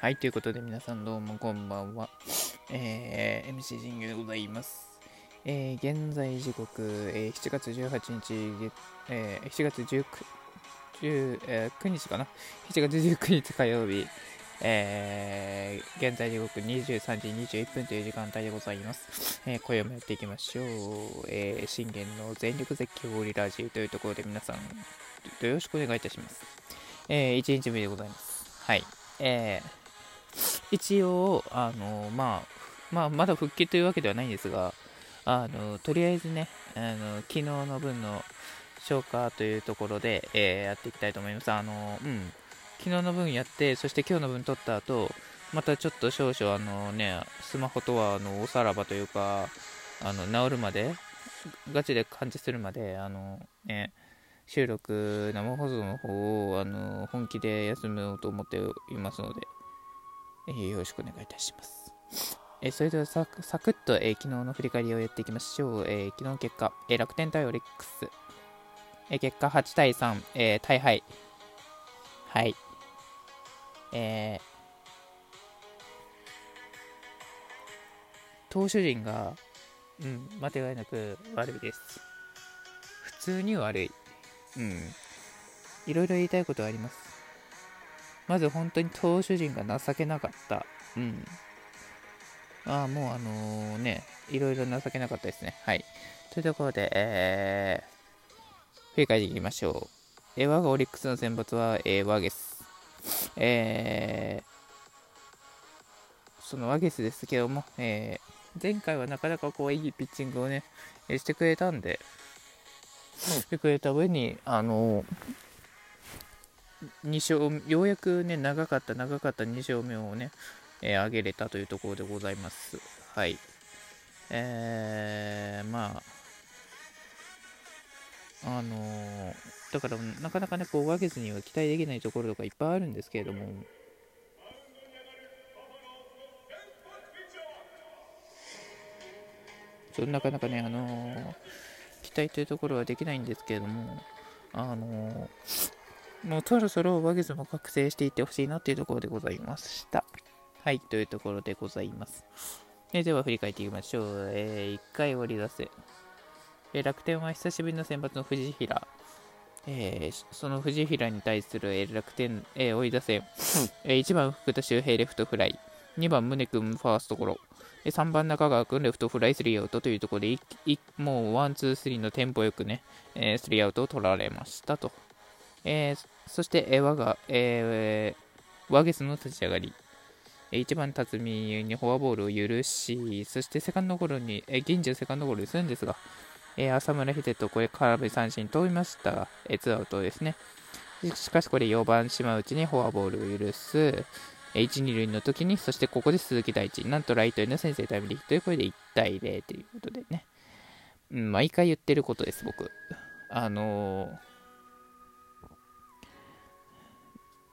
はい、ということで皆さんどうもこんばんは。えー、MC 神宮でございます。えー、現在時刻、えー、7月18日、えー、7月19、10え9日かな ?7 月19日火曜日、えー、現在時刻23時21分という時間帯でございます。えー、今夜もやっていきましょう。えー、信玄の全力絶叫オリラジーというところで皆さん、よろしくお願いいたします。えー、1日目でございます。はい。えー、一応、あの、まあ、まあ、まだ復帰というわけではないんですが、あの、とりあえずね、あの、昨日の分の消化というところで、えーやっていきたいと思います。あの、うん、昨日の分やって、そして今日の分取った後、またちょっと少々、あのね、スマホとは、あの、おさらばというか、あの、治るまで、ガチで感知するまで、あの、ね、収録、生放送の方を、あの、本気で休もうと思っていますので、えよろしくお願いいたします。えーそれではサクサクッと、えー昨日の振り返りをやっていきましょう。え昨日の結果、え楽天対オリックス。え結果8対3、え大敗。はい。え投手陣が、うん、間違いなく悪いです。普通に悪い。うん。いろいろ言いたいことはあります。まず本当に投手陣が情けなかった。うん。ああ、もうあのね、いろいろ情けなかったですね。はい。というところで、えー、振り返っていきましょう。えー我がオリックスの選抜は、えーワゲス。えー、そのワゲスですけども、えー前回はなかなかこう、いいピッチングをね、えーしてくれたんで、してくれた上に、あの2勝、ようやくね、長かった、長かった2勝目をね、えー上げれたというところでございます。はい。えー、まあ、あのーだからなかなかね、こう、分けずには期待できないところとかいっぱいあるんですけれども、そなかなかね、あのー期待というところはできないんですけれども、あのーもうそろそろワゲズも覚醒していってほしいなというところでございました。はい、というところでございます。えでは振り返っていきましょう。え1回折り出せ。えー楽天は久しぶりの先発の藤平。えーその藤平に対する、えー楽天、えー追い出せ。えー1番福田周平レフトフライ。2番宗君ファーストゴロ。えー3番中川君レフトフライスリーアウトというところでいいもうワンツースリーのテンポよくね、えースリーアウトを取られましたと。えーそして、えー我が、えーワゲスの立ち上がり。えー1番辰巳にフォアボールを許し、そしてセカンドゴロに、えー銀次セカンドゴロにするんですが、えー浅村秀人、これ空振り三振取りましたが、えーツーアウトですね。しかしこれ4番島内にフォアボールを許す。えー1、2塁の時に、そしてここで鈴木大地、なんとライトへの先制タイムリーというこれで1対0ということでね。うん、毎回言ってることです、僕。あのー、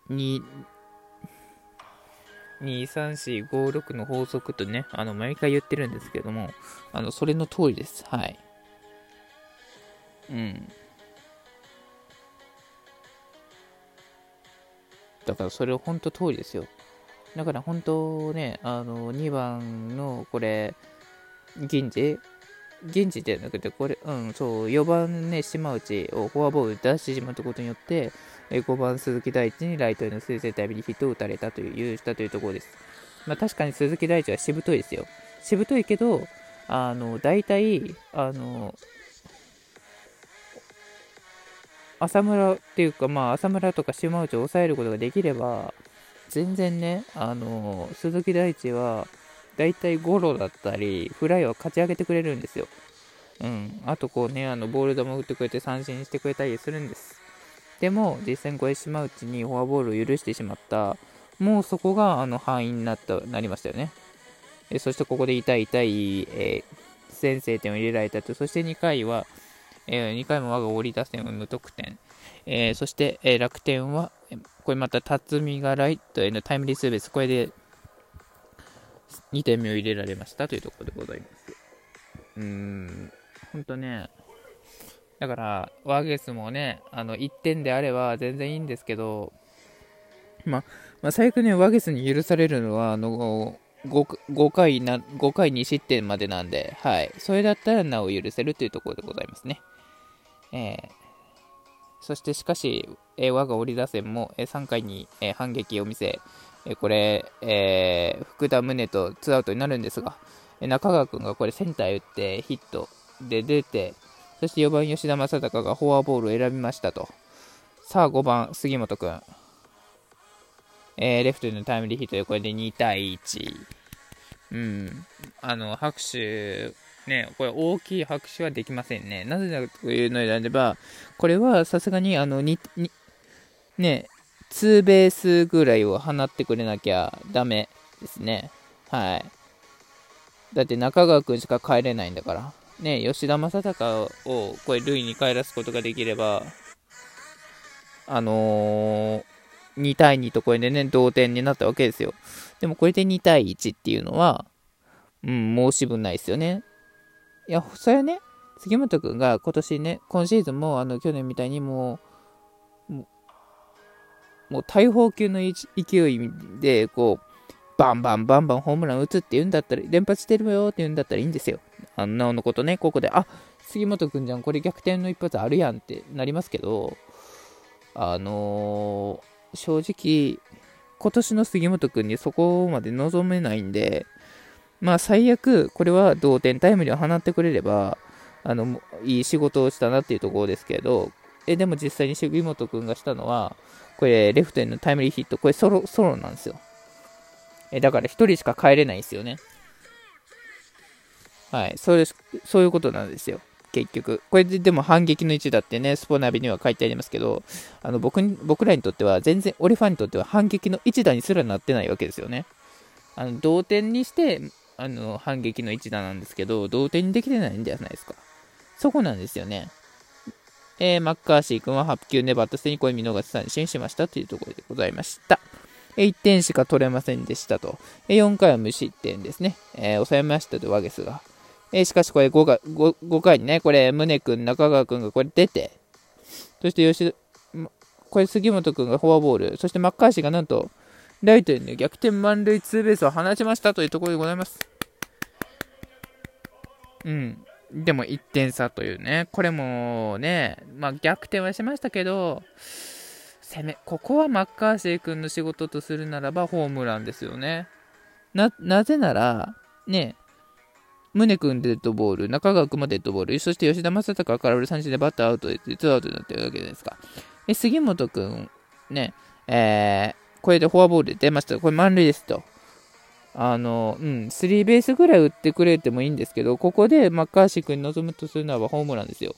2、2、3、4、5、6の法則とね、あの、毎回言ってるんですけども、あの、それの通りです。はい。うん。だからそれ本当通りですよ。だから本当ね、あの、2番のこれ、銀次銀次じゃなくて、これ、うん、そう、4番ね、島内をフォアボール出してしまったことによって、え5番鈴木大地にライトへの先制タイムリーヒットを打たれたという、したというところです。まあ確かに鈴木大地はしぶといですよ。しぶといけど、あの、大体、あの、浅村っていうか、まあ、浅村とか島内を抑えることができれば、全然ね、あの、鈴木大地は、大体ゴロだったり、フライを勝ち上げてくれるんですよ。うん。あと、こうね、あの、ボール球打ってくれて三振してくれたりするんです。でも、実際にこれ島内にフォアボールを許してしまった、もうそこが、あの、範囲になった、なりましたよね。えそしてここで痛い痛い、えー先制点を入れられたと。そして2回は、え2回も我が折り出せ無得点。えーそして、え楽天は、これまた辰巳がライトへのタイムリーツーベース、これで2点目を入れられましたというところでございます。うーん、ほんとね、だから、ワーゲスもね、あの1点であれば全然いいんですけど、ま、まあ、最悪ね、ワゲスに許されるのは、あの、5, 5, 回な5回2失点までなんで、はい、それだったらなお許せるというところでございますね。えー、そしてしかし、えー、我が折り打線も、えー、3回に、えー、反撃を見せ、え、これ、えー、福田宗とツーアウトになるんですが、え、中川君がこれセンター打ってヒットで出て、そして4番吉田正尚がフォアボールを選びましたと。さあ5番杉本君。えー、レフトへのタイムリーヒットでこれで2対1。うん。あの、拍手、ね、これ大きい拍手はできませんね。なぜだというのであれば、これはさすがに、あの、に、に、ね、ツーベースぐらいを放ってくれなきゃダメですね。はい。だって中川君しか帰れないんだから。ね、吉田正尚をこれ塁に帰らすことができれば、あのー2対2とこれでね、同点になったわけですよ。でもこれで2対1っていうのは、うん、申し分ないですよね。いや、それはね、杉本君が今年ね、今シーズンもあの去年みたいに、もうもう大砲級の勢いで、こう、バンバンバンバンホームラン打つって言うんだったら、連発してるよって言うんだったらいいんですよ。あんなのことね、ここで、あ杉本君じゃん、これ逆転の一発あるやんってなりますけど、あのー正直、今年の杉本君にそこまで望めないんで、まあ最悪、これは同点タイムリーを放ってくれれば、あの、いい仕事をしたなっていうところですけど、え、でも実際に杉本君がしたのは、これ、レフトへのタイムリーヒット、これソロ、ソロなんですよ。え、だから1人しか帰れないんですよね。はい、そういう、そういうことなんですよ。結局。これででも反撃の位置だってね、スポナビには書いてありますけど、あの僕僕らにとっては、全然、俺ファンにとっては反撃の一打にすらなってないわけですよね。あの同点にして、あの反撃の一打なんですけど、同点にできてないんじゃないですか。そこなんですよね。えー、マッカーシー君は8球粘った末にこれ見逃し三振しましたというところでございました。1点しか取れませんでしたと。4回は無失点ですね。えー、抑えましたとワゲスが。えー、しかしこれ 5, 回 5, 5回にね、これ、宗君、中川君がこれ出て、そして吉田、これ杉本君がフォアボール、そしてマッカーシーがなんと、ライトに、逆転満塁ツーベースを放ちましたというところでございます。うん。でも1点差というね、これもね、まあ、逆転はしましたけど、攻め、ここはマッカーシー君の仕事とするならばホームランですよね。な、なぜなら、ね、宗君デッドボール、中川君もデッドボール、そして吉田正尚から俺三振でバッターアウトで、ツアウトになってるわけですか。え杉本君、ね、えー、これでフォアボールで出ました。これ満塁ですと。あの、うん、スリーベースぐらい打ってくれてもいいんですけど、ここでマッカーシー君に臨むとするのはホームランですよ。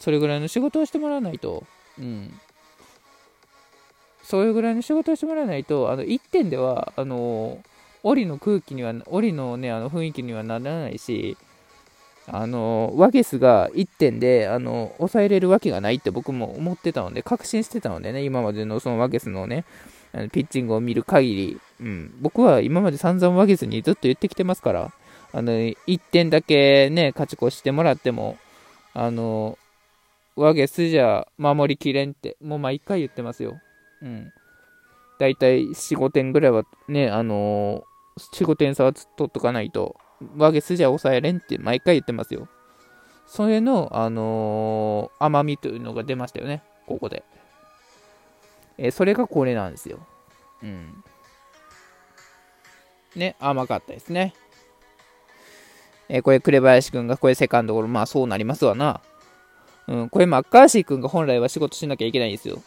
それぐらいの仕事をしてもらわないと、うん。それぐらいの仕事をしてもらわないと、あの、1点では、あの檻の空気には、檻のね、あの雰囲気にはならないし、あの、ワゲスが1点で、あの、抑えれるわけがないって僕も思ってたので、確信してたのでね、今までのそのワゲスのね、ピッチングを見る限り、うん、僕は今まで散々ワゲスにずっと言ってきてますから、あの、1点だけね、勝ち越してもらっても、あの、ワゲスじゃ守りきれんって、もう毎回言ってますよ。うん。だいたい4、5点ぐらいはね、あのー4、5点差は取っとかないと、ワゲスじゃ抑えれんって毎回言ってますよ。それの、あのー、甘みというのが出ましたよね、ここで。えー、それがこれなんですよ。うん。ね、甘かったですね。えー、これ、紅林君がこれセカンドゴロ、まあそうなりますわな。うん、これマッカーシーくんが本来は仕事しなきゃいけないんですよ。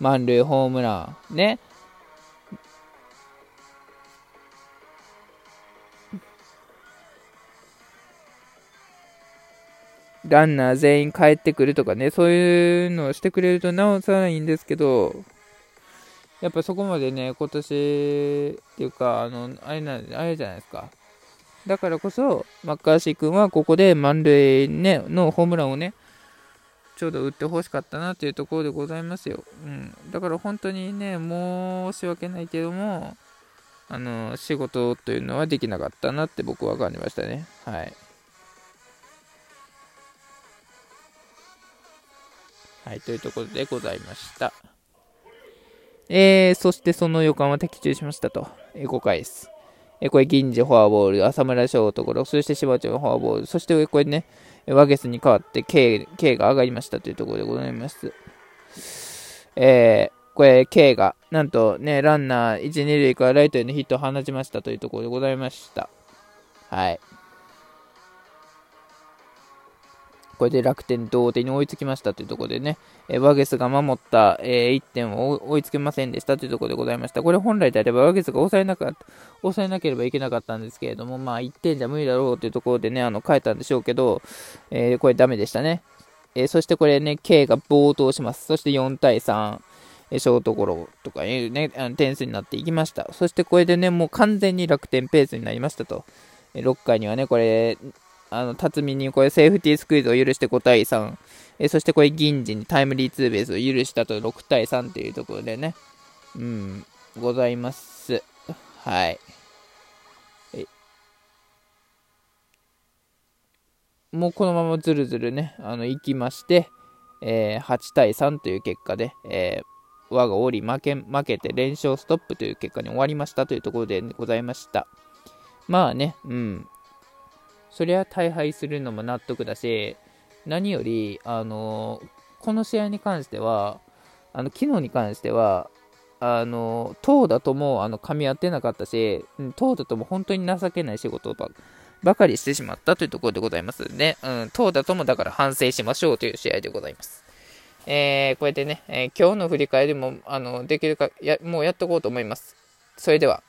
満塁ホームラン。ね。ランナー全員帰ってくるとかね、そういうのをしてくれるとなおさらいいんですけど、やっぱそこまでね、今年っていうか、あの、あれな、あれじゃないですか。だからこそ、マッカーシー君はここで満塁、ね、のホームランをね、ちょうど打ってほしかったなというところでございますよ。うん。だから本当にね、申し訳ないけども、あの、仕事というのはできなかったなって僕は感じましたね。はい。はい、というところでございました。えー、そしてその予感は的中しましたと。えー、5回です。えー、これ、銀次フォアボール、浅村翔ところ、そして柴ちゃんフォアボール、そしてこれね、ワゲスに変わって K, K が上がりましたというところでございます。えー、これ、K が、なんとね、ランナー1、2塁からライトへのヒットを放ちましたというところでございました。はい。これで楽天同点に追いつきましたというところでね、えワゲスが守った、えー、1点を追いつけませんでしたというところでございました。これ本来であればワゲスが抑えなか、抑えなければいけなかったんですけれども、まあ1点じゃ無理だろうというところでね、あの変えたんでしょうけど、えー、これダメでしたね。え、そしてこれね、K が暴投します。そして4対3。ショートゴロとかいうね、あの点数になっていきました。そしてこれでね、もう完全に楽天ペースになりましたと。6回にはね、これ、あの、辰巳にこれセーフティースクイズを許して5対3。えそしてこれ銀次にタイムリーツーベースを許したと6対3というところでね、うん、ございます。はい。もうこのままずるずるね、あの、行きまして、えー、8対3という結果で、えー、我が折り負け、負けて連勝ストップという結果に終わりましたというところでございました。まあね、うん。そりゃ大敗するのも納得だし、何より、あのこの試合に関しては、あの昨日に関しては、あの投打ともあの噛み合ってなかったし、投打とも本当に情けない仕事ばばかりしてしまったというところでございますね。うん、投打ともだから反省しましょうという試合でございます。えー、こうやってね、えー、今日の振り返りもあのできるかや、もうやっておこうと思います。それでは。